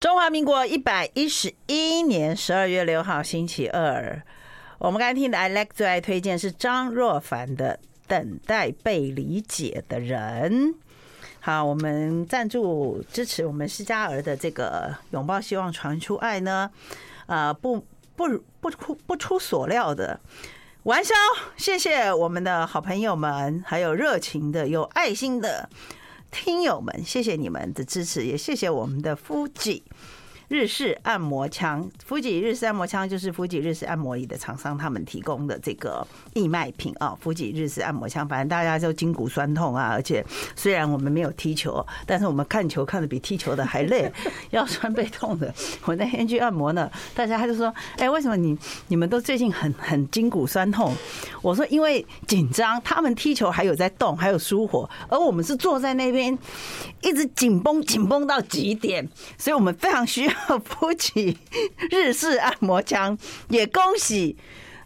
中华民国一百一十一年十二月六号星期二，我们刚才听的 I like 最爱推荐是张若凡的《等待被理解的人》。好，我们赞助支持我们施加儿的这个拥抱希望传出爱呢，呃，不不不出不出所料的玩笑，谢谢我们的好朋友们，还有热情的有爱心的。听友们，谢谢你们的支持，也谢谢我们的夫吉日式按摩枪。福吉日式按摩枪就是福吉日式按摩椅的厂商，他们提供的这个义卖品啊。福吉日式按摩枪，反正大家就筋骨酸痛啊，而且虽然我们没有踢球，但是我们看球看的比踢球的还累，腰酸背痛的。我那天去按摩呢，大家他就说：“哎，为什么你你们都最近很很筋骨酸痛？”我说：“因为紧张，他们踢球还有在动，还有舒活，而我们是坐在那边一直紧绷紧绷到极点，所以我们非常需要。” 夫吉日式按摩枪，也恭喜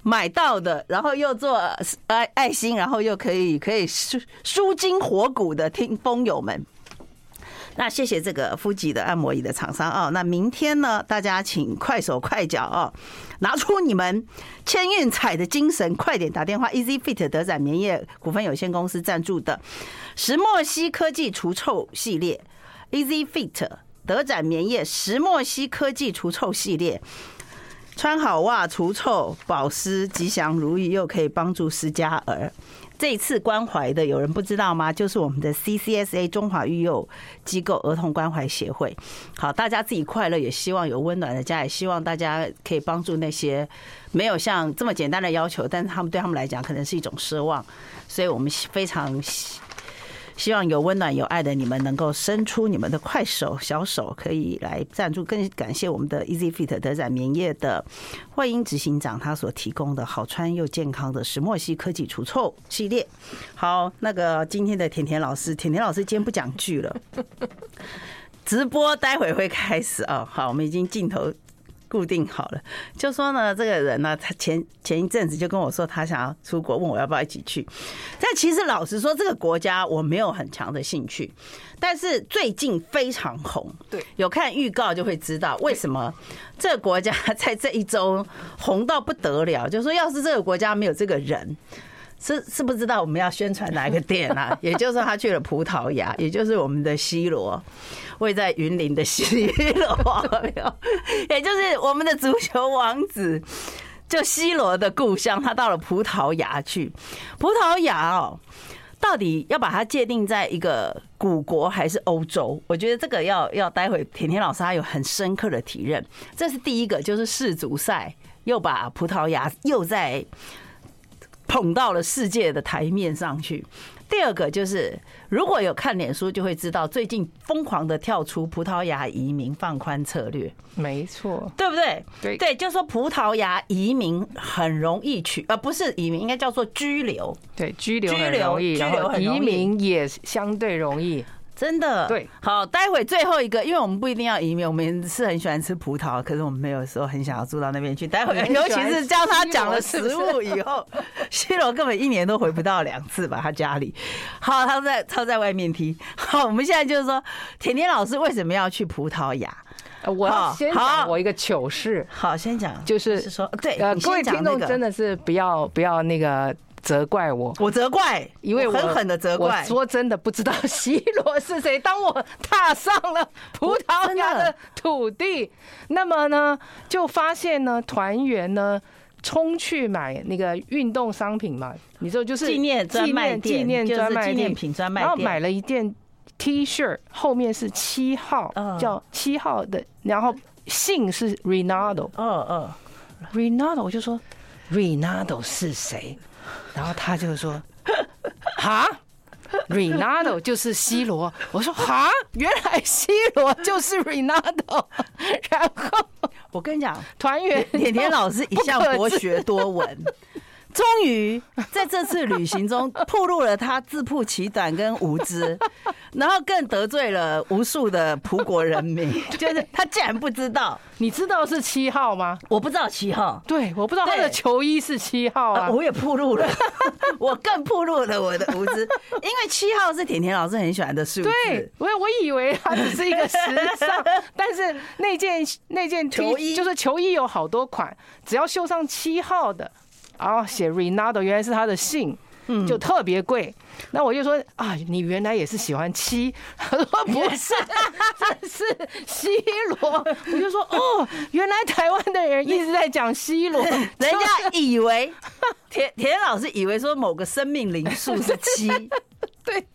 买到的，然后又做爱爱心，然后又可以可以舒舒筋活骨的听风友们。那谢谢这个夫吉的按摩椅的厂商哦。那明天呢，大家请快手快脚哦，拿出你们千运彩的精神，快点打电话。Easy Fit 德展棉业股份有限公司赞助的石墨烯科技除臭系列，Easy Fit。德展棉业石墨烯科技除臭系列，穿好袜除臭保湿吉祥如意，又可以帮助施加儿。这一次关怀的有人不知道吗？就是我们的 CCSA 中华育幼机构儿童关怀协会。好，大家自己快乐，也希望有温暖的家，也希望大家可以帮助那些没有像这么简单的要求，但是他们对他们来讲可能是一种奢望，所以我们非常。希望有温暖有爱的你们能够伸出你们的快手小手，可以来赞助。更感谢我们的 Easy Fit 德展棉业的慧英执行长，他所提供的好穿又健康的石墨烯科技除臭系列。好，那个今天的甜甜老师，甜甜老师今天不讲剧了，直播待会会开始哦。好，我们已经镜头。固定好了，就说呢，这个人呢，他前前一阵子就跟我说，他想要出国，问我要不要一起去。但其实老实说，这个国家我没有很强的兴趣。但是最近非常红，对，有看预告就会知道为什么这个国家在这一周红到不得了。就说要是这个国家没有这个人。是是不知道我们要宣传哪个店啊？也就是说，他去了葡萄牙，也就是我们的西罗，位在云林的西罗，也就是我们的足球王子，就西罗的故乡，他到了葡萄牙去。葡萄牙哦，到底要把它界定在一个古国还是欧洲？我觉得这个要要待会甜甜老师他有很深刻的体认。这是第一个，就是世足赛又把葡萄牙又在。捧到了世界的台面上去。第二个就是，如果有看脸书，就会知道最近疯狂的跳出葡萄牙移民放宽策略。没错，对不对？对对，就说葡萄牙移民很容易取，呃，不是移民，应该叫做居留。对，居留很容易，然后移民也相对容易。真的对，好，待会最后一个，因为我们不一定要移民，我们是很喜欢吃葡萄，可是我们没有说很想要住到那边去。待会，尤其是教他讲了食物以后西 罗根本一年都回不到两次吧，他家里。好，他在他在外面踢。好，我们现在就是说，甜甜老师为什么要去葡萄牙？我要先讲我一个糗事。好，先讲，就是说，对，呃，各位听众真的是不要不要那个。责怪我，我责怪，因为我狠狠的责怪。我说真的不知道 C 罗是谁。当我踏上了 葡萄牙的土地，那么呢，就发现呢，团员呢冲去买那个运动商品嘛，你知道就是纪念纪念纪念专卖店，然后买了一件 T 恤，后面是七号，叫七号的，然后姓是 Ronaldo，嗯嗯，Ronaldo，我就说 Ronaldo 是谁？然后他就说：“哈，Ronaldo 就是 C 罗。”我说：“哈，原来 C 罗就是 Ronaldo。”然后我跟你讲，团员甜甜老师一向博学多闻。终于在这次旅行中，暴露了他自曝其短跟无知，然后更得罪了无数的葡国人民。就是他竟然不知道，你知道是七号吗？我不知道七号，对，我不知道他的球衣是七号啊。我也暴露了，我更暴露了我的无知，因为七号是甜甜老师很喜欢的数字。对，我我以为它只是一个时尚，但是那件那件球衣就是球衣有好多款，只要绣上七号的。然后写 Ronaldo 原来是他的姓，就特别贵。那我就说啊，你原来也是喜欢七？他说 不是，这是 C 罗。我就说哦，原来台湾的人一直在讲 C 罗，人家以为 田田老师以为说某个生命灵数是七，对。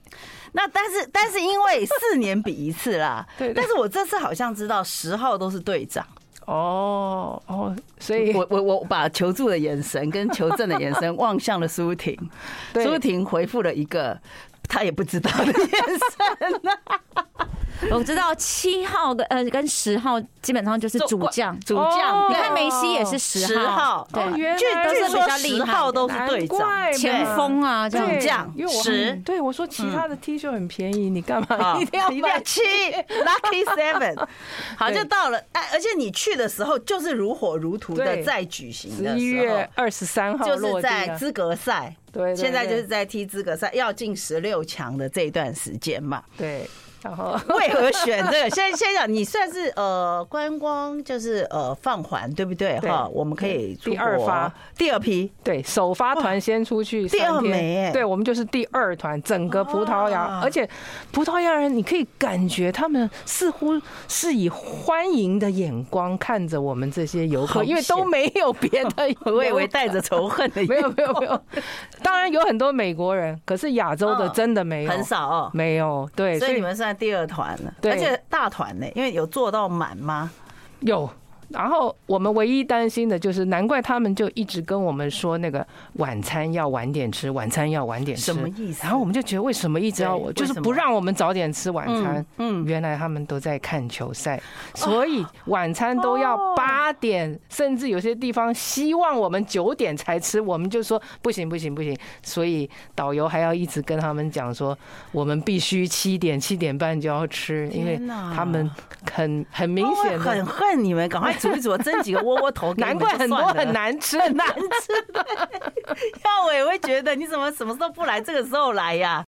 那但是但是因为四年比一次啦，对。但是我这次好像知道十号都是队长。哦哦，所以我我我把求助的眼神跟求证的眼神 望向了苏婷，苏婷回复了一个他也不知道的眼神。我知道七号跟呃跟十号基本上就是主将，主将。你看梅西也是十号，对，据据说十号都是队长、前锋啊，主将。十，对我说其他的 T 恤很便宜，你干嘛一定要买七？Lucky Seven。好，就到了，哎，而且你去的时候就是如火如荼的在举行的，十一月二十三号就是在资格赛，对，现在就是在踢资格赛，要进十六强的这一段时间嘛，对。然后。为何选这个？先先讲，你算是呃观光，就是呃放缓，对不对？哈，我们可以第二发。第二批，对，首发团先出去，第二枚，对，我们就是第二团，整个葡萄牙，而且葡萄牙人，你可以感觉他们似乎是以欢迎的眼光看着我们这些游客，因为都没有别的，我以为带着仇恨的，没有没有没有，当然有很多美国人，可是亚洲的真的没有，很少哦，没有，对，所以你们算。第二团了，而且大团呢，因为有做到满吗？有。然后我们唯一担心的就是，难怪他们就一直跟我们说那个晚餐要晚点吃，晚餐要晚点吃，什么意思？然后我们就觉得为什么一直要我，就是不让我们早点吃晚餐？嗯，原来他们都在看球赛，所以晚餐都要八点，甚至有些地方希望我们九点才吃，我们就说不行不行不行，所以导游还要一直跟他们讲说，我们必须七点七点半就要吃，因为他们很很明显的很恨你们，赶快。煮一煮，蒸几个窝窝头，难怪很多很难吃，很难吃的。要我也会觉得，你怎么什么时候不来？这个时候来呀？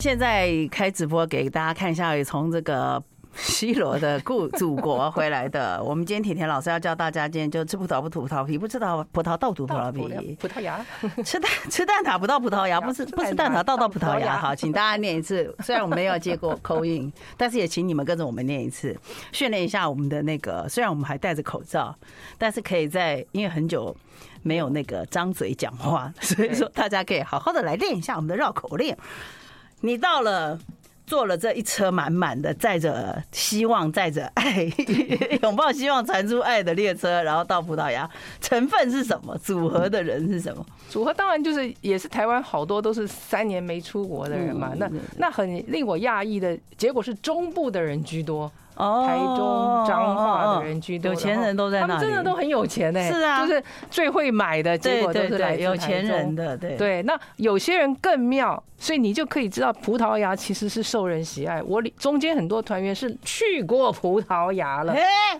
现在开直播给大家看一下，也从这个。C 罗的故祖国回来的，我们今天甜甜老师要教大家，今天就吃葡萄不吐葡萄皮，不吃到葡萄倒吐葡萄皮，葡萄牙吃蛋吃蛋挞不到葡萄牙，不吃不吃蛋挞倒 到葡萄牙。好，请大家念一次，虽然我们没有接过 call in，但是也请你们跟着我们念一次，训练一下我们的那个。虽然我们还戴着口罩，但是可以在因为很久没有那个张嘴讲话，所以说大家可以好好的来练一下我们的绕口令。你到了。坐了这一车满满的载着希望、载着爱、拥抱希望、传出爱的列车，然后到葡萄牙，成分是什么？组合的人是什么？组合当然就是也是台湾好多都是三年没出国的人嘛。那那很令我讶异的结果是中部的人居多。台中彰化的人居多，有钱人都在那里，他们真的都很有钱呢。是啊，就是最会买的结果都是来有钱人的。对对，那有些人更妙，所以你就可以知道葡萄牙其实是受人喜爱。我中间很多团员是去过葡萄牙了，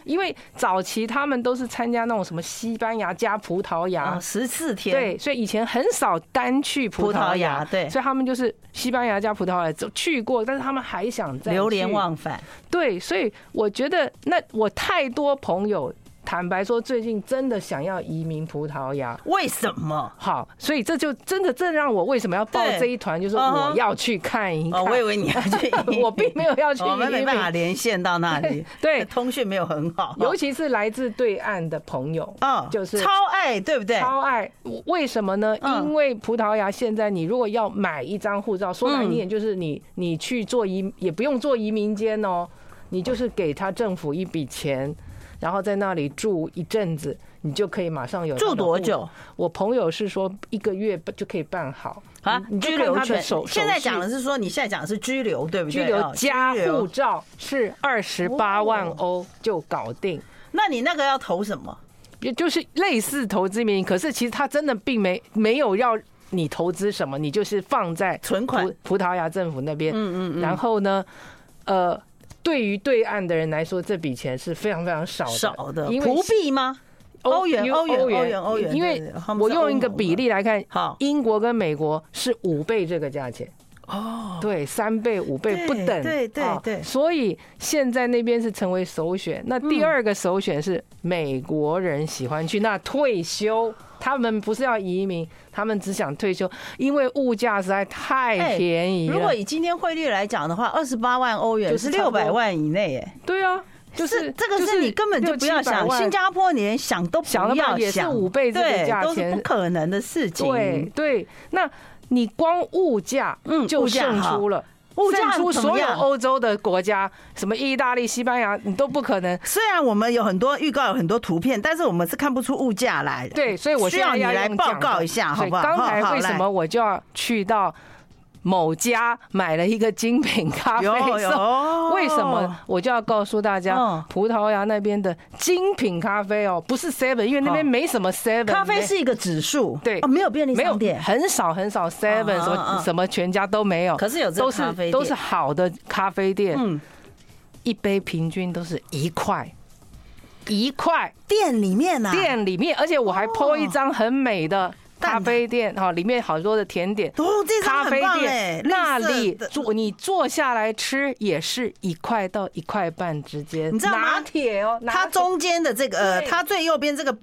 因为早期他们都是参加那种什么西班牙加葡萄牙十四天，对，所以以前很少单去葡萄牙，对，所以他们就是西班牙加葡萄牙走去过，但是他们还想再流连忘返，对，所以。我觉得那我太多朋友。坦白说，最近真的想要移民葡萄牙，为什么？好，所以这就真的这让我为什么要报这一团，就是我要去看一看。我以为你要去，我并没有要去，我们没办法连线到那里，对，通讯没有很好，尤其是来自对岸的朋友，嗯，就是超爱，对不对？超爱，为什么呢？因为葡萄牙现在，你如果要买一张护照，说难听点，就是你你去做移，也不用做移民监哦，你就是给他政府一笔钱。然后在那里住一阵子，你就可以马上有住多久？我朋友是说一个月就可以办好啊。你居留权现在讲的是说，你现在讲的是拘留，对不对？拘留加护照是二十八万欧就搞定。那你那个要投什么？也就是类似投资名义，可是其实他真的并没没有要你投资什么，你就是放在存款葡萄牙政府那边。嗯嗯嗯。然后呢，呃，对于对岸的人来说，这笔钱是非常非常少的。少的。因为葡币吗？欧元，欧元，欧元，欧元。因为我用一个比例来看，好，英国跟美国是五倍这个价钱。哦，对，三倍、五倍不等，对对对，所以现在那边是成为首选。那第二个首选是美国人喜欢去那退休，他们不是要移民，他们只想退休，因为物价实在太便宜了。如果以今天汇率来讲的话，二十八万欧元是六百万以内，哎，对啊，就是这个是你根本就不要想，新加坡你连想都不要想，也是五倍这个价钱，不可能的事情。对对，那。你光物价，嗯，就胜出了，物价所有欧洲的国家，什么意大利、西班牙，你都不可能。虽然我们有很多预告，有很多图片，但是我们是看不出物价来的。对，所以我需要你来报告一下，好不好？刚才为什么我就要去到？某家买了一个精品咖啡，为什么我就要告诉大家，葡萄牙那边的精品咖啡哦，不是 Seven，因为那边没什么 Seven。咖啡是一个指数，对，没有便利商店，很少很少 Seven，什么什么全家都没有。可是有这咖啡，都是好的咖啡店，嗯，一杯平均都是一块，一块。店里面啊，店里面，而且我还 po 一张很美的。咖啡店哈，里面好多的甜点。哦，这咖啡店那里坐你坐下来吃也是一块到一块半之间。你知道吗？拿铁哦，它中间的这个呃，它最右边这个。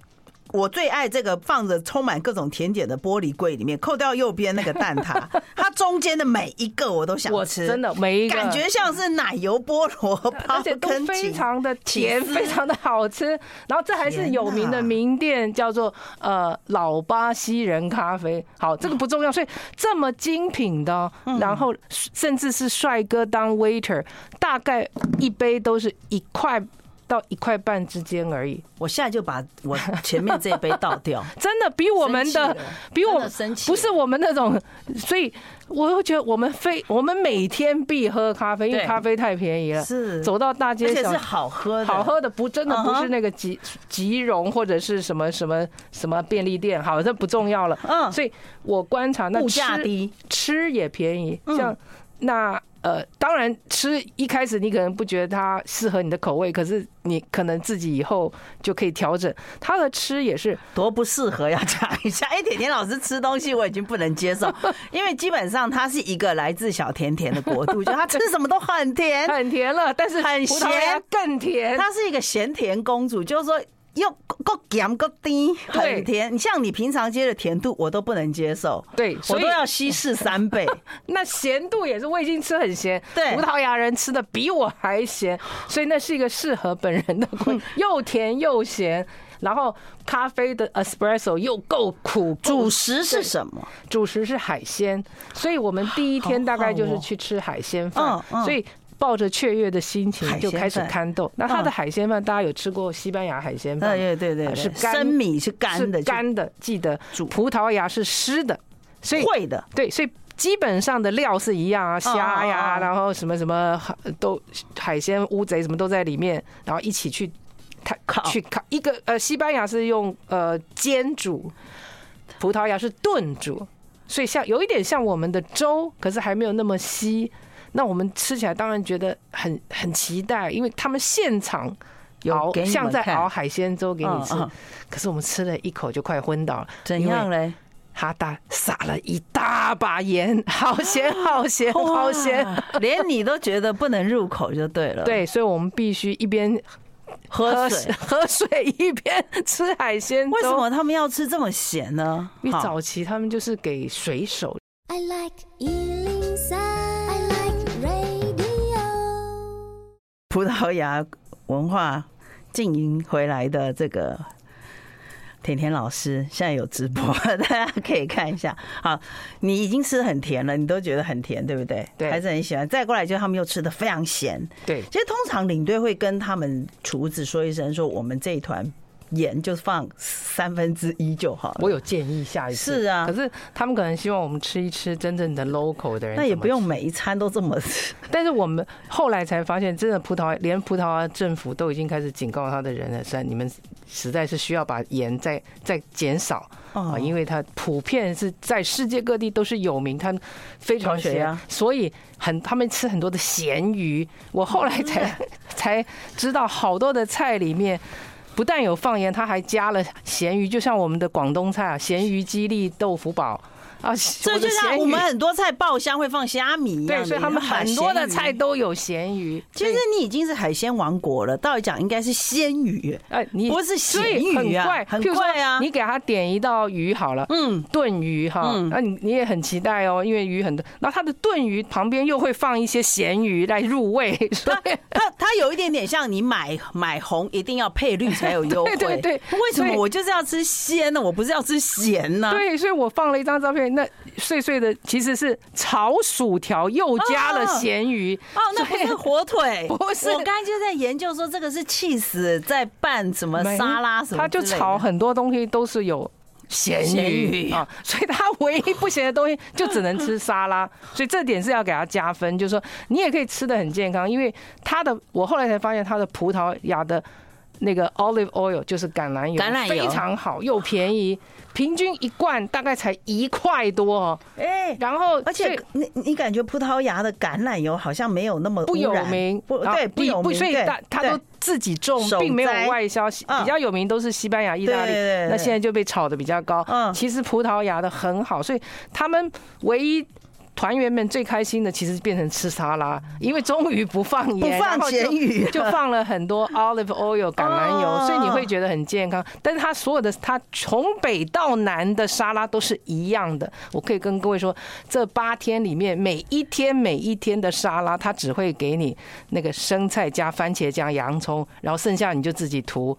我最爱这个放着充满各种甜点的玻璃柜里面，扣掉右边那个蛋挞，它中间的每一个我都想吃，真的每一个感觉像是奶油菠萝包，而且都非常的甜，非常的好吃。然后这还是有名的名店，叫做呃老巴西人咖啡。好，这个不重要，所以这么精品的，然后甚至是帅哥当 waiter，大概一杯都是一块。到一块半之间而已，我现在就把我前面这一杯倒掉。真的比我们的比我不是我们那种，所以我又觉得我们非我们每天必喝咖啡，因为咖啡太便宜了。是。走到大街上，好喝的，好喝的不真的不是那个吉吉荣或者是什么什么什么便利店，好，这不重要了。嗯，所以我观察那物价低，吃也便宜，像那。呃，当然吃一开始你可能不觉得它适合你的口味，可是你可能自己以后就可以调整。它的吃也是多不适合，要讲一下。哎，甜甜老师吃东西我已经不能接受，因为基本上它是一个来自小甜甜的国度，就它吃什么都很甜，很甜了，但是很咸更甜。它是一个咸甜公主，就是说。又够咸够甜，很甜。你像你平常接的甜度，我都不能接受。对，我都要稀释三倍。那咸度也是，我已经吃很咸。对，葡萄牙人吃的比我还咸，所以那是一个适合本人的，又甜又咸。然后咖啡的 espresso 又够苦。主食是什么？主食是海鲜，所以我们第一天大概就是去吃海鲜饭。所以。抱着雀跃的心情就开始看豆。那它的海鲜饭，大家有吃过西班牙海鲜饭？对对对，是生米是干的，干的。记得葡萄牙是湿的，所以会的。对，所以基本上的料是一样啊，虾呀，然后什么什么都海鲜乌贼什么都在里面，然后一起去烤去烤。一个呃，西班牙是用呃煎煮，葡萄牙是炖煮，所以像有一点像我们的粥，可是还没有那么稀。那我们吃起来当然觉得很很期待，因为他们现场熬像在熬海鲜粥给你吃，可是我们吃了一口就快昏倒了。怎样嘞？哈达撒了一大把盐，好咸好咸 好咸，连你都觉得不能入口就对了。对，所以我们必须一边喝水喝水 一边吃海鲜。为什么他们要吃这么咸呢？因为早期他们就是给水手。I like 葡萄牙文化经营回来的这个甜甜老师现在有直播，大家可以看一下。好，你已经吃的很甜了，你都觉得很甜，对不对？对，还是很喜欢。再过来就他们又吃的非常咸。对，其实通常领队会跟他们厨子说一声，说我们这一团盐就放三分之一就好了。我有建议下一次。是啊，可是他们可能希望我们吃一吃真正的 local 的人。那也不用每一餐都这么吃。但是我们后来才发现，真的葡萄牙连葡萄牙政府都已经开始警告他的人了，说你们实在是需要把盐再再减少啊，因为它普遍是在世界各地都是有名，它非常咸，所以很他们吃很多的咸鱼。我后来才 才知道，好多的菜里面。不但有放盐，它还加了咸鱼，就像我们的广东菜啊，咸鱼鸡粒豆腐煲。啊，这就像我们很多菜爆香会放虾米一样，对，所以他们很多的菜都有咸鱼。其实你已经是海鲜王国了，道理讲应该是鲜鱼，哎，你不是咸鱼啊，很怪啊。你给他点一道鱼好了，嗯，炖鱼哈，那你你也很期待哦，因为鱼很多，然后他的炖鱼旁边又会放一些咸鱼来入味，所以它它有一点点像你买买红一定要配绿才有优惠，对对。为什么我就是要吃鲜呢？我不是要吃咸呢？对，所以我放了一张照片。那碎碎的其实是炒薯条，又加了咸鱼哦，那不是火腿，不是。我刚才就在研究说这个是气死在拌什么沙拉什么，他就炒很多东西都是有咸鱼啊，所以他唯一不咸的东西就只能吃沙拉，所以这点是要给他加分，就是说你也可以吃的很健康，因为他的我后来才发现他的葡萄牙的那个 olive oil 就是橄榄油，橄榄油。非常好又便宜。平均一罐大概才一块多哦，哎，然后而且你你感觉葡萄牙的橄榄油好像没有那么不有名，不对不有名，所以他他都自己种，并没有外销，比较有名都是西班牙、意大利，那现在就被炒的比较高。嗯。其实葡萄牙的很好，所以他们唯一。团员们最开心的其实变成吃沙拉，因为终于不放盐，不放咸鱼，就放了很多 olive oil 橄榄油，所以你会觉得很健康。但是它所有的它从北到南的沙拉都是一样的。我可以跟各位说，这八天里面每一天每一天的沙拉，它只会给你那个生菜加番茄加洋葱，然后剩下你就自己涂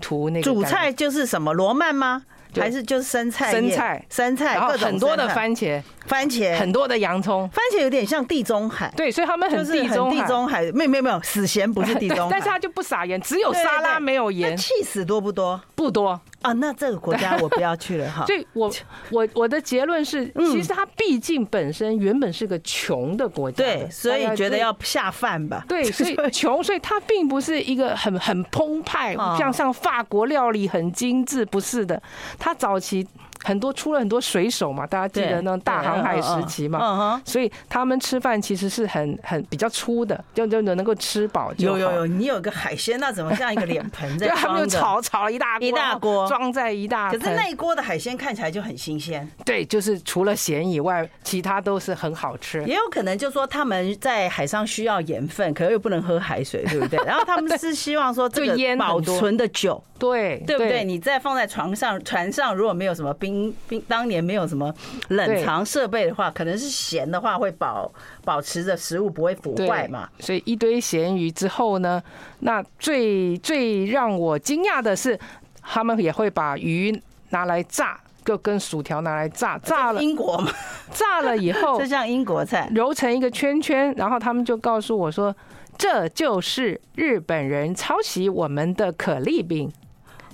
涂那个。主菜就是什么罗曼吗？还是就是生菜，生菜，生菜，然后很多的番茄，番茄。很多的洋葱，番茄有点像地中海，对，所以他们很地中地中海，没有没有没有，死咸不是 地中海，但是他就不撒盐，只有沙拉没有盐。气死多不多？不多。啊，那这个国家我不要去了哈。所以我 我我的结论是，其实它毕竟本身原本是个穷的国家，对，所以觉得要下饭吧。对，所以穷，所以它并不是一个很很澎湃，像像法国料理很精致，不是的。他早期很多出了很多水手嘛，大家记得那种大航海时期嘛，所以他们吃饭其实是很很比较粗的，就就能够吃饱。有有有，你有个海鲜，那怎么像一个脸盆在 装？他们就炒炒了一大一大锅，装在一大。可是那一锅的海鲜看起来就很新鲜。对，就是除了咸以外，其他都是很好吃。也有可能就是说他们在海上需要盐分，可是又不能喝海水，对不对？然后他们是希望说这个保存的久，对对不对？你再放在床上船上，如果没有什么冰冰，当年没有什么冷藏设备的话，可能是咸的话会保保持着食物不会腐坏嘛。所以一堆咸鱼之后呢，那最最让我惊讶的是，他们也会把鱼拿来炸，就跟薯条拿来炸，炸了英国嘛，炸了以后，就像英国菜，揉成一个圈圈，然后他们就告诉我说，这就是日本人抄袭我们的可丽饼。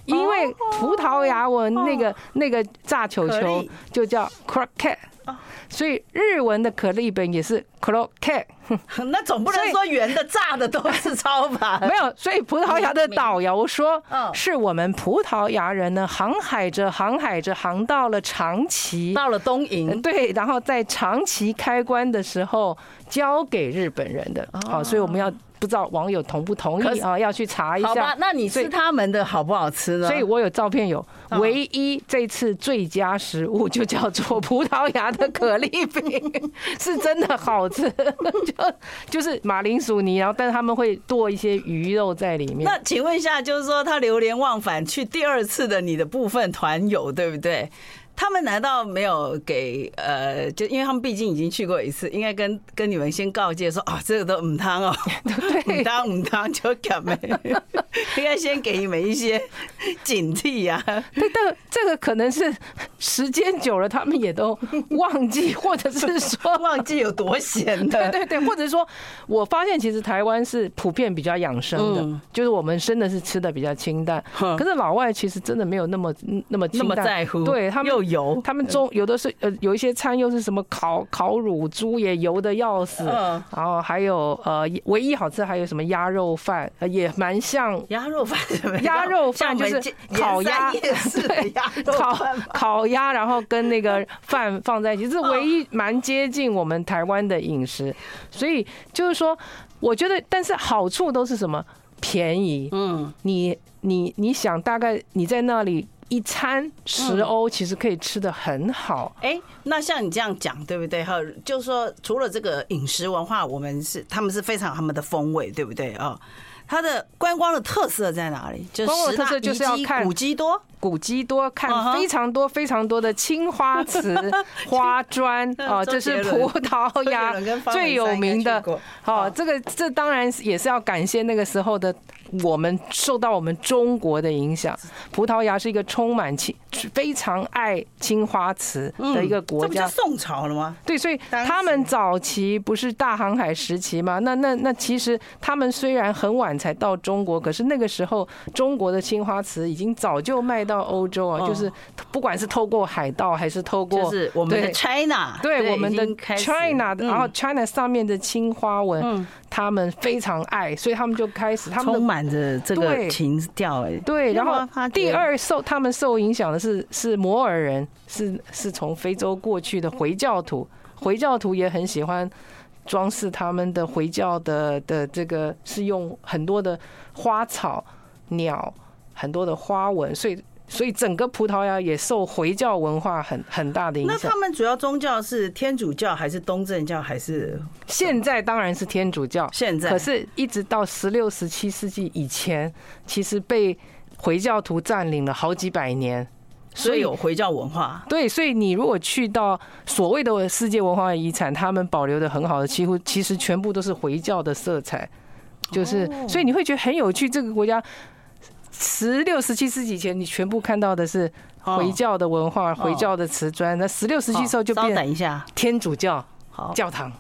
因为葡萄牙文那个那个炸球球就叫 croquette，所以日文的可丽饼也是 croquette。那总不能说圆的炸的都是抄吧？没有，所以葡萄牙的导游说，是我们葡萄牙人呢航海着航海着航到了长崎，到了东瀛，对，然后在长崎开关的时候交给日本人的。好，所以我们要。不知道网友同不同意啊？要去查一下。好吧，那你吃他们的好不好吃呢？所以我有照片，有唯一这次最佳食物就叫做葡萄牙的可丽饼，是真的好吃。就就是马铃薯泥，然后但是他们会剁一些鱼肉在里面。那请问一下，就是说他流连忘返去第二次的你的部分团友，对不对？他们难道没有给呃，就因为他们毕竟已经去过一次，应该跟跟你们先告诫说啊，这个都唔汤哦，唔汤唔汤就干没，应该先给你们一些警惕呀。对，但这个可能是时间久了，他们也都忘记，或者是说 忘记有多咸的。对对对，或者说，我发现其实台湾是普遍比较养生的，就是我们生的是吃的比较清淡，可是老外其实真的没有那么那么那么在乎，对他们又油，他们中有的是呃有一些餐又是什么烤烤乳猪也油的要死，然后还有呃唯一好吃还有什么鸭肉饭，也蛮像。鸭肉饭什么，鸭肉饭就是烤鸭，对，烤烤鸭，然后跟那个饭放在一起，是唯一蛮接近我们台湾的饮食，所以就是说，我觉得，但是好处都是什么？便宜，嗯，你你你想，大概你在那里。一餐十欧，其实可以吃的很好。哎，那像你这样讲，对不对？哈，就是说，除了这个饮食文化，我们是他们是非常有他们的风味，对不对？哦，它的观光的特色在哪里？观光的特色就是要看古迹多，古籍多，看非常多非常多的青花瓷、花砖啊，这是葡萄牙最有名的。好，这个这当然也是要感谢那个时候的。我们受到我们中国的影响，葡萄牙是一个充满青、非常爱青花瓷的一个国家。这不是宋朝了吗？对，所以他们早期不是大航海时期吗？那那那其实他们虽然很晚才到中国，可是那个时候中国的青花瓷已经早就卖到欧洲啊。就是不管是透过海盗还是透过，就是我们的 China，对我们的 China，然后 China 上面的青花纹，他们非常爱，所以他们就开始他们充满着这个情调哎，对，然后第二受他们受影响的是是摩尔人，是是从非洲过去的回教徒，回教徒也很喜欢装饰他们的回教的的这个是用很多的花草鸟很多的花纹，所以。所以整个葡萄牙也受回教文化很很大的影响。那他们主要宗教是天主教还是东正教还是？现在当然是天主教。现在，可是一直到十六、十七世纪以前，其实被回教徒占领了好几百年，所以有回教文化。对，所以你如果去到所谓的世界文化遗产，他们保留的很好的，几乎其实全部都是回教的色彩，就是所以你会觉得很有趣，这个国家。十六、十七世纪前，你全部看到的是回教的文化、回教的瓷砖。那十六、十七时候就变，等一下，天主教教堂。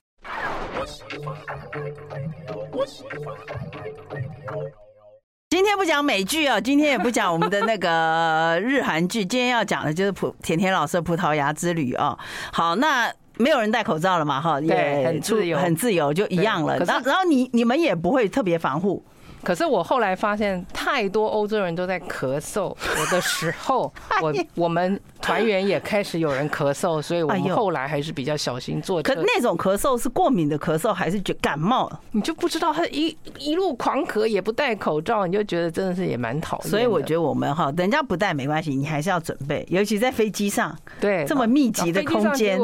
今天不讲美剧啊，今天也不讲我们的那个日韩剧，今天要讲的就是葡甜甜老师的葡萄牙之旅啊。好，那没有人戴口罩了嘛？哈，也很自由，很自由，就一样了。然后，然后你你们也不会特别防护。可是我后来发现，太多欧洲人都在咳嗽，我的时候 我我们团员也开始有人咳嗽，所以我们后来还是比较小心做。可那种咳嗽是过敏的咳嗽，还是觉感冒？你就不知道他一一路狂咳也不戴口罩，你就觉得真的是也蛮讨厌。所以我觉得我们哈，人家不戴没关系，你还是要准备，尤其在飞机上，对这么密集的空间。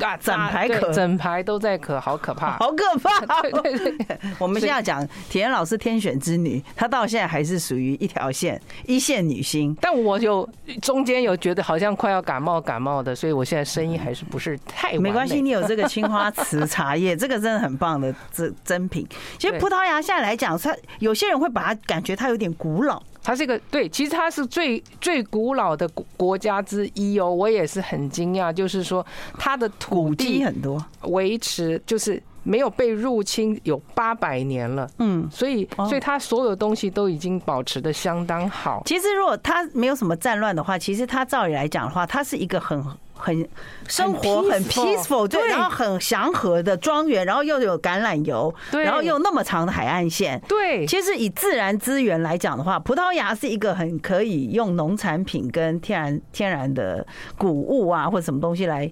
啊，整排可，整排都在咳，好可怕，好可怕。对 对对，我们现在讲甜甜老师天选之女，她到现在还是属于一条线一线女星。但我就中间有觉得好像快要感冒感冒的，所以我现在声音还是不是太没关系。你有这个青花瓷茶叶，这个真的很棒的这珍品。其实葡萄牙现在来讲，它有些人会把它感觉它有点古老。它是一个对，其实它是最最古老的国家之一哦，我也是很惊讶，就是说它的土地很多，维持就是没有被入侵有八百年了，嗯，所以所以它所有东西都已经保持的相当好。其实如果它没有什么战乱的话，其实它照理来讲的话，它是一个很。很生活很 peaceful，对，然后很祥和的庄园，然后又有橄榄油，对，然后又那么长的海岸线，对。其实以自然资源来讲的话，葡萄牙是一个很可以用农产品跟天然天然的谷物啊，或者什么东西来，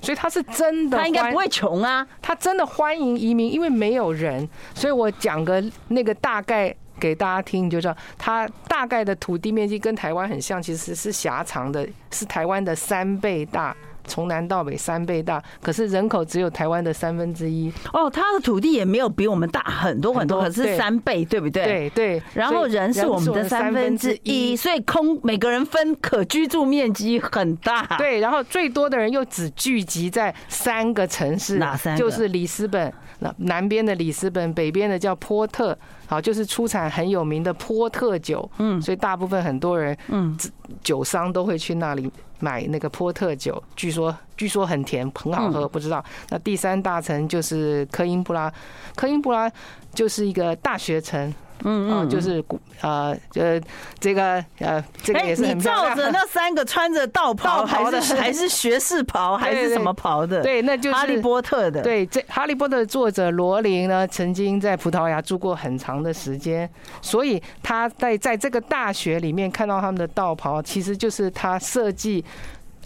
所以他是真的，他应该不会穷啊，他真的欢迎移民，因为没有人，所以我讲个那个大概。给大家听，你就知道它大概的土地面积跟台湾很像，其实是狭长的，是台湾的三倍大。从南到北三倍大，可是人口只有台湾的三分之一。哦，它的土地也没有比我们大很多很多，可是三倍，对不对？对对。然后人是我们的三分之一，所以空每个人分可居住面积很大。对，然后最多的人又只聚集在三个城市，哪三个？就是里斯本，南边的里斯本，北边的叫波特。好，就是出产很有名的波特酒，嗯，所以大部分很多人，嗯，酒商都会去那里买那个波特酒，据说据说很甜，很好喝，不知道。那第三大城就是科因布拉，科因布拉就是一个大学城。嗯嗯，就是古呃呃，这个呃，这个也是很漂亮。你照着那三个穿着道袍，还是 还是学士袍，还是什么袍的？对，那就是哈利波特的。对，这哈利波特的作者罗琳呢，曾经在葡萄牙住过很长的时间，所以他在在这个大学里面看到他们的道袍，其实就是他设计。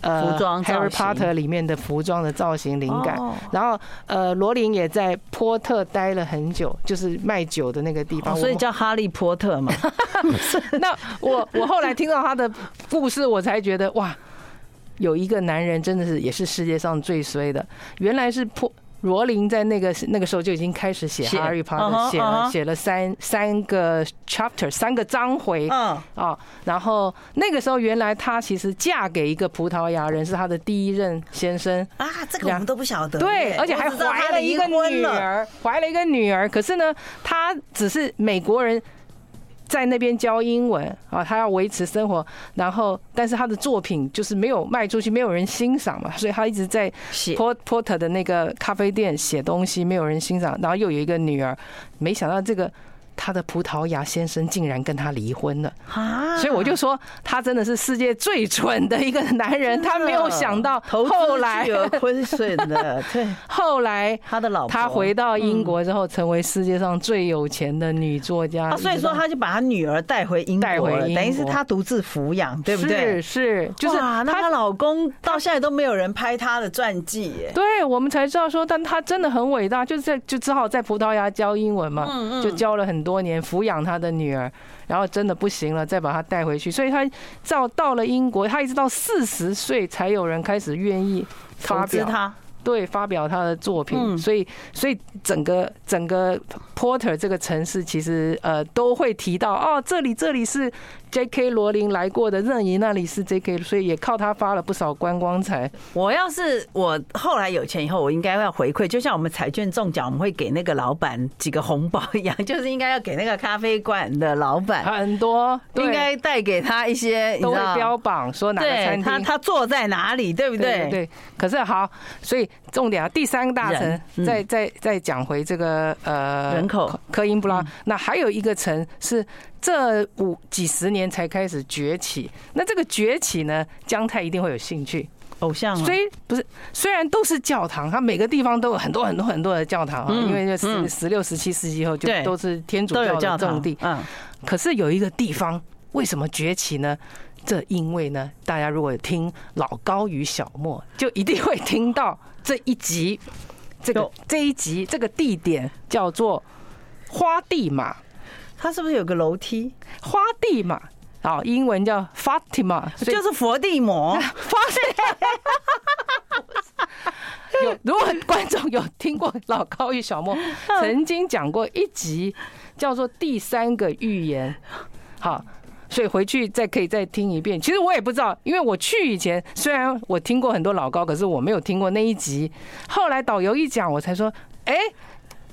呃，服装 Harry Potter 里面的服装的造型灵感，然后呃，罗琳也在波特待了很久，就是卖酒的那个地方，所以叫哈利波特嘛。那我我后来听到他的故事，我才觉得哇，有一个男人真的是也是世界上最衰的，原来是波。罗琳在那个那个时候就已经开始写《哈利波特》，写了写了三三个 chapter，三个章回。嗯啊，然后那个时候原来她其实嫁给一个葡萄牙人，是她的第一任先生啊。这个我们都不晓得。对，而且还怀了一个女儿，怀了一个女儿。可是呢，她只是美国人。在那边教英文啊，他要维持生活，然后但是他的作品就是没有卖出去，没有人欣赏嘛，所以他一直在写 Porter 的那个咖啡店写东西，没有人欣赏，然后又有一个女儿，没想到这个。他的葡萄牙先生竟然跟他离婚了啊！所以我就说他真的是世界最蠢的一个男人。他没有想到后来亏损的，对。后来他的老婆他回到英国之后，成为世界上最有钱的女作家。所以说他就把他女儿带回英国，等于是他独自抚养，对不对？是是，就是那她老公到现在都没有人拍他的传记。对，我们才知道说，但他真的很伟大，就是在就只好在葡萄牙教英文嘛，就教了很多。多年抚养他的女儿，然后真的不行了，再把她带回去。所以他到到了英国，他一直到四十岁才有人开始愿意发表他，对，发表他的作品。所以，所以整个整个 Porter 这个城市其实呃都会提到哦，这里这里是。J.K. 罗琳来过的任意那里是 J.K.，所以也靠他发了不少观光财。我要是我后来有钱以后，我应该要回馈，就像我们彩券中奖，我们会给那个老板几个红包一样，就是应该要给那个咖啡馆的老板很多，应该带给他一些，都会标榜说哪个餐厅，他他坐在哪里，对不对？对。可是好，所以重点啊，第三个大城，再再再讲回这个呃人口科英布拉，那还有一个城是。这五几十年才开始崛起，那这个崛起呢，姜太一定会有兴趣。偶像，虽不是，虽然都是教堂，它每个地方都有很多很多很多的教堂啊，因为十十六、十七世纪后就都是天主教的重地。嗯，可是有一个地方为什么崛起呢？这因为呢，大家如果听老高与小莫，就一定会听到这一集，这个这一集这个地点叫做花地玛。它是不是有个楼梯？花地嘛，好，英文叫 Fatima，就是佛 地魔。有，如果观众有听过老高与小莫 曾经讲过一集，叫做《第三个预言》。好，所以回去再可以再听一遍。其实我也不知道，因为我去以前虽然我听过很多老高，可是我没有听过那一集。后来导游一讲，我才说，哎，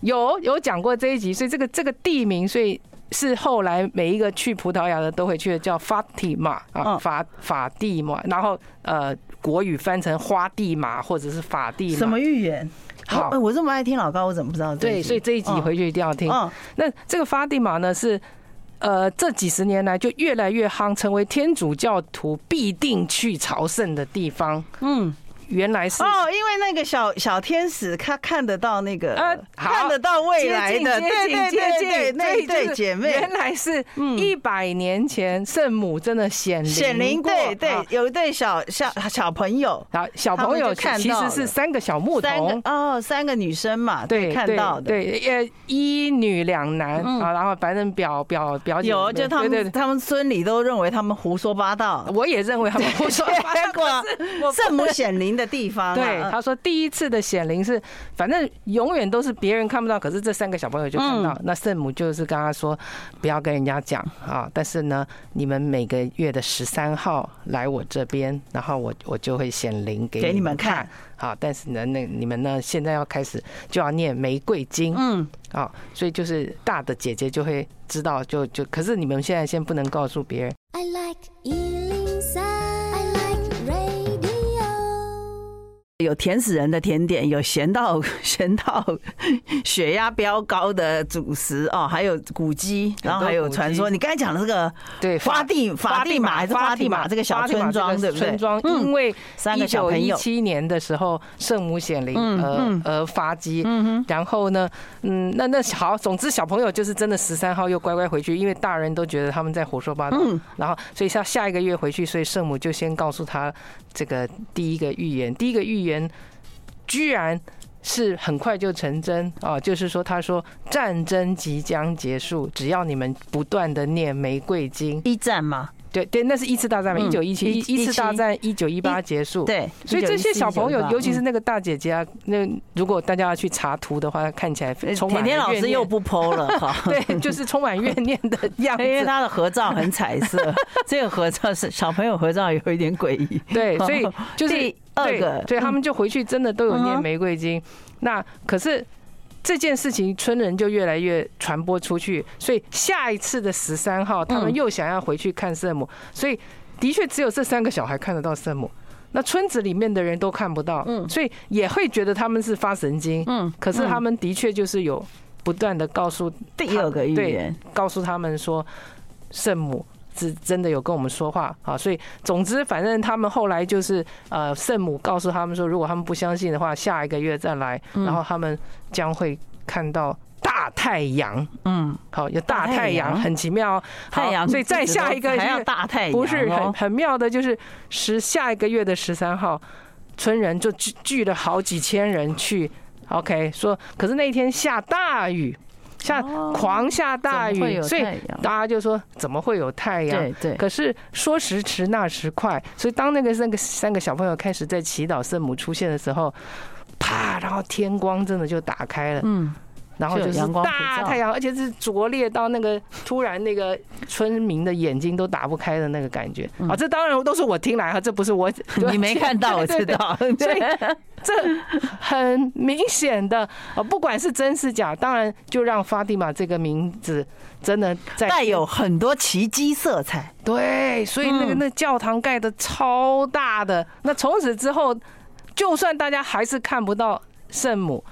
有有讲过这一集，所以这个这个地名，所以。是后来每一个去葡萄牙的都会去的，叫法蒂玛啊，法法蒂玛，然后呃国语翻成花地玛或者是法蒂玛。什么预言？好，我这么爱听老高，我怎么不知道？对，所以这一集回去一定要听。那这个法蒂玛呢，是呃这几十年来就越来越夯，成为天主教徒必定去朝圣的地方。嗯。原来是哦，因为那个小小天使他看得到那个，呃，看得到未来的，对对对对，那对姐妹。原来是一百年前圣母真的显显灵过，对对，有一对小小小朋友，然后小朋友看其实是三个小牧童。哦，三个女生嘛，对，看到的，对，呃，一女两男啊，然后反正表表表姐有，就他们他们村里都认为他们胡说八道，我也认为他们胡说八道，圣母显灵。灵的地方。对，他说第一次的显灵是，反正永远都是别人看不到，可是这三个小朋友就看到。那圣母就是跟他说，不要跟人家讲啊，但是呢，你们每个月的十三号来我这边，然后我我就会显灵给你们看。好，但是呢，那你们呢，现在要开始就要念玫瑰经，嗯，啊，所以就是大的姐姐就会知道，就就，可是你们现在先不能告诉别人。I like 有甜死人的甜点，有咸到咸到血压飙高的主食哦，还有古鸡，然后还有传说。你刚才讲的这个对法蒂法地马还是法蒂玛这个小村庄对不对？村庄因为三个小朋友一九一七年的时候圣母显灵而而发迹，然后呢，嗯，那那好，总之小朋友就是真的十三号又乖乖回去，因为大人都觉得他们在胡说八道，然后所以下下一个月回去，所以圣母就先告诉他这个第一个预言，第一个预言。居然是很快就成真啊！就是说，他说战争即将结束，只要你们不断的念玫瑰经。一战吗？对对，那是一次大战嘛，一九一七一一次大战一九一八结束。对，所以这些小朋友，尤其是那个大姐姐啊，那如果大家要去查图的话，看起来充满。甜甜老师又不 po 了哈，对，就是充满怨念的 样子。因为他的合照很彩色，这个合照是小朋友合照，有一点诡异。对，所以就是。二个，对，他们就回去真的都有念玫瑰经。那可是这件事情，村人就越来越传播出去，所以下一次的十三号，他们又想要回去看圣母，所以的确只有这三个小孩看得到圣母，那村子里面的人都看不到，所以也会觉得他们是发神经。嗯，可是他们的确就是有不断的告诉第二个预言，告诉他们说圣母。是真的有跟我们说话啊，所以总之，反正他们后来就是呃，圣母告诉他们说，如果他们不相信的话，下一个月再来，然后他们将会看到大太阳。嗯，好，有大太阳，很奇妙。太阳，所以再下一个月大太阳，不是很很妙的，就是十下一个月的十三号，村人就聚聚了好几千人去。OK，说可是那一天下大雨。下狂下大雨，所以大家就说怎么会有太阳？对对。可是说时迟那时快，所以当那个三个三个小朋友开始在祈祷圣母出现的时候，啪，然后天光真的就打开了。嗯。然后就是大太阳，而且是灼烈到那个 突然那个村民的眼睛都打不开的那个感觉啊！这当然都是我听来哈，这不是我 你没看到，我知道。所以这很明显的啊，不管是真是假，当然就让法蒂玛这个名字真的带有很多奇迹色彩。对，所以那个那教堂盖的超大的，那从此之后，就算大家还是看不到圣母。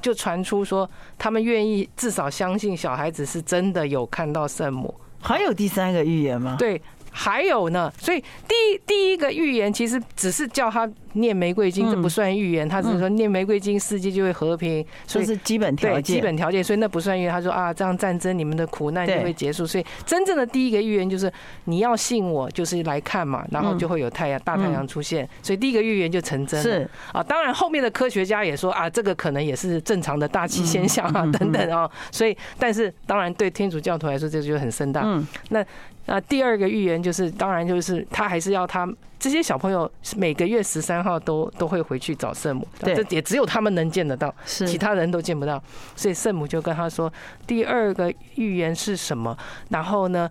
就传出说，他们愿意至少相信小孩子是真的有看到圣母。还有第三个预言吗？对，还有呢。所以第一第一个预言其实只是叫他。念玫瑰经，这不算预言，他只是说念玫瑰经，世界就会和平，所以是基本条件。基本条件，所以那不算预言。他说啊，这样战争，你们的苦难就会结束。所以真正的第一个预言就是你要信我，就是来看嘛，然后就会有太阳，大太阳出现。所以第一个预言就成真了。是啊，当然后面的科学家也说啊，这个可能也是正常的大气现象啊，等等啊。所以，但是当然对天主教徒来说，这个就很盛大。嗯那那第二个预言就是，当然就是他还是要他。这些小朋友每个月十三号都都会回去找圣母，这也只有他们能见得到，其他人都见不到。所以圣母就跟他说，第二个预言是什么？然后呢，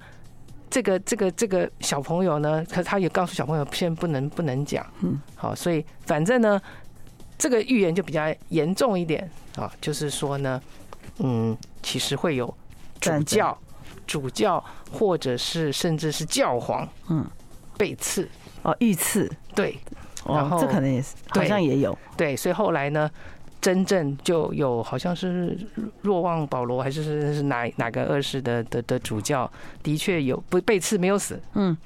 这个这个这个小朋友呢，可他也告诉小朋友，先不能不能讲。嗯，好，所以反正呢，这个预言就比较严重一点啊，就是说呢，嗯，其实会有主教、主教或者是甚至是教皇，嗯，被刺。哦，遇刺对，然后这可能也是，好像也有。对，所以后来呢，真正就有好像是若望保罗还是是哪哪个二世的的的主教，的确有不被刺没有死，嗯。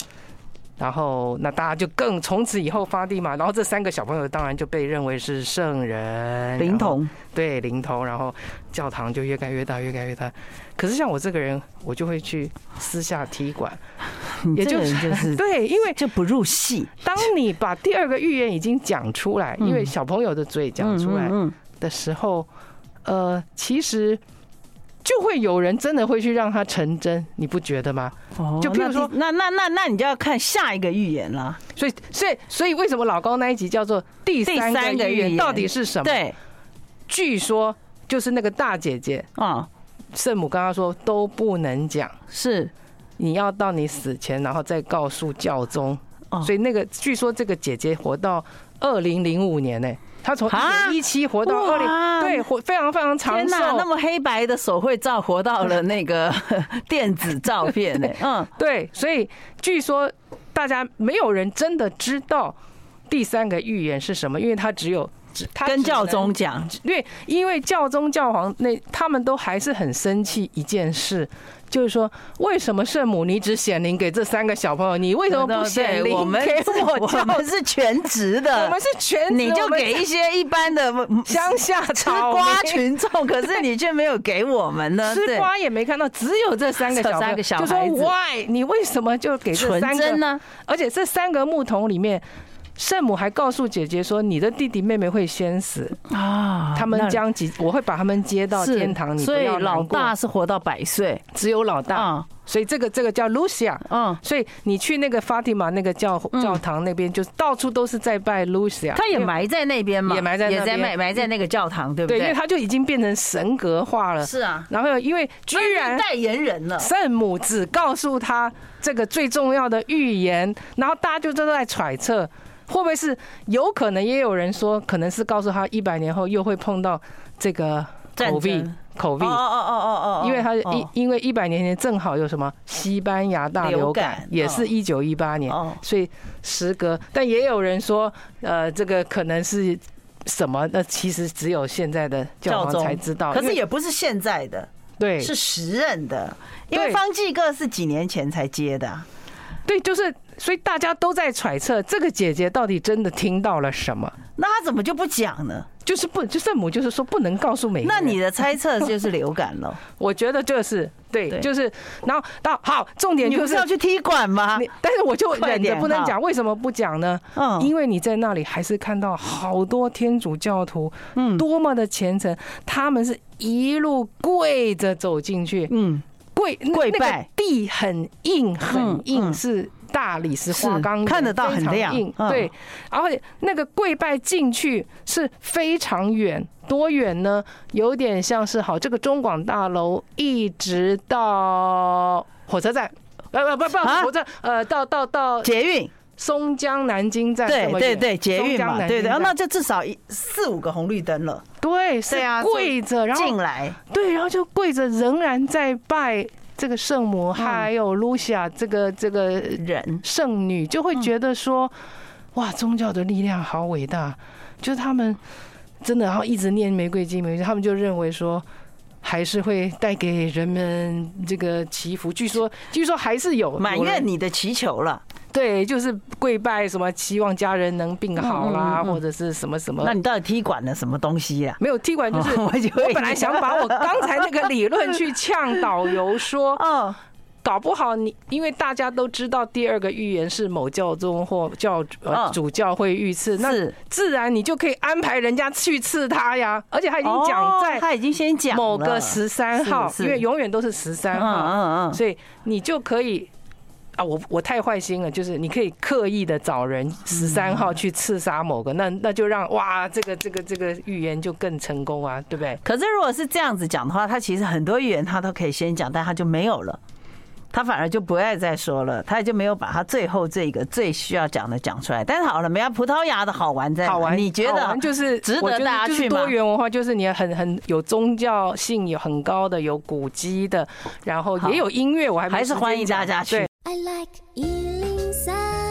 然后，那大家就更从此以后发地嘛，然后这三个小朋友当然就被认为是圣人灵童，对灵童，然后教堂就越盖越大，越盖越大。可是像我这个人，我就会去私下踢馆，也就是就是 对，因为就不入戏。当你把第二个预言已经讲出来，因为小朋友的嘴讲出来的时候，呃，其实。就会有人真的会去让它成真，你不觉得吗？哦就譬如说，那那那那你就要看下一个预言了。所以所以所以为什么老高那一集叫做第三个预言到底是什么？对，据说就是那个大姐姐啊，圣母刚刚说都不能讲，是你要到你死前，然后再告诉教宗。所以那个据说这个姐姐活到二零零五年呢，她从一九一七活到二零，对，活非常非常长寿。那么黑白的手绘照活到了那个 电子照片呢？嗯，对。所以据说大家没有人真的知道第三个预言是什么，因为他只有他跟教宗讲，因为，因为教宗教皇那他们都还是很生气一件事。就是说，为什么圣母你只显灵给这三个小朋友？你为什么不显灵给我？我们是全职的，我们是全职，你就给一些一般的乡下吃瓜群众，可是你却没有给我们呢？吃瓜也没看到，只有这三个小三个小孩子。就说 Why？你为什么就给这三个呢？而且这三个木桶里面。圣母还告诉姐姐说：“你的弟弟妹妹会先死啊，他们将几，我会把他们接到天堂。你不要难过。”所以老大是活到百岁，只有老大。所以这个这个叫 Lucia。嗯，所以你去那个 Fatima 那个教教堂那边，就是到处都是在拜 Lucia。他也埋在那边嘛，也埋在也在埋埋在那个教堂，对不对？对，因为他就已经变成神格化了。是啊。然后因为居然代言人了，圣母只告诉他这个最重要的预言，然后大家就都在揣测。会不会是有可能？也有人说，可能是告诉他一百年后又会碰到这个 COVID，COVID 哦哦哦哦哦，因为他一因为一百年前正好有什么西班牙大流感，也是一九一八年，所以时隔。但也有人说，呃，这个可能是什么？那其实只有现在的教皇才知道。可是也不是现在的，对，是时任的，因为方济各是几年前才接的。对，就是。所以大家都在揣测这个姐姐到底真的听到了什么？那她怎么就不讲呢？就是不，就圣母就是说不能告诉每个人。那你的猜测就是流感了？我觉得就是对，就是然后到好，重点就是要去踢馆吗？但是我就忍着不能讲，为什么不讲呢？嗯，因为你在那里还是看到好多天主教徒，嗯，多么的虔诚，他们是一路跪着走进去，嗯，跪跪拜，地很硬很硬是。大理石花岗看得到很亮，对，而且那个跪拜进去是非常远，多远呢？有点像是好这个中广大楼一直到火车站，呃不不不，火车呃到到到捷运松江南京站，对对对，捷运嘛，对对，那就至少一四五个红绿灯了，对，是跪着然后进来，对，然后就跪着仍然在拜。这个圣母还有露西亚这个这个人圣女，就会觉得说，哇，宗教的力量好伟大，就是他们真的，然后一直念玫瑰经，玫瑰经，他们就认为说，还是会带给人们这个祈福。据说，据说还是有满愿你的祈求了。对，就是跪拜什么，希望家人能病好啦，或者是什么什么。那你到底踢馆了什么东西呀？没有踢馆，就是我本来想把我刚才那个理论去呛导游说，嗯，搞不好你因为大家都知道第二个预言是某教宗或教主教会遇刺，那自然你就可以安排人家去刺他呀。而且他已经讲在，他已经先讲某个十三号，因为永远都是十三号，所以你就可以。啊，我我太坏心了，就是你可以刻意的找人十三号去刺杀某个，那那就让哇，这个这个这个预言就更成功啊，对不对？可是如果是这样子讲的话，他其实很多预言他都可以先讲，但他就没有了，他反而就不爱再说了，他也就没有把他最后这个最需要讲的讲出来。但是好了，没有葡萄牙的好玩在，好玩，你觉得就是值得大家去吗？多元文化就是你很很有宗教性有很高的，有古迹的，然后也有音乐，我还还是欢迎大家去。I like Ealing Sun.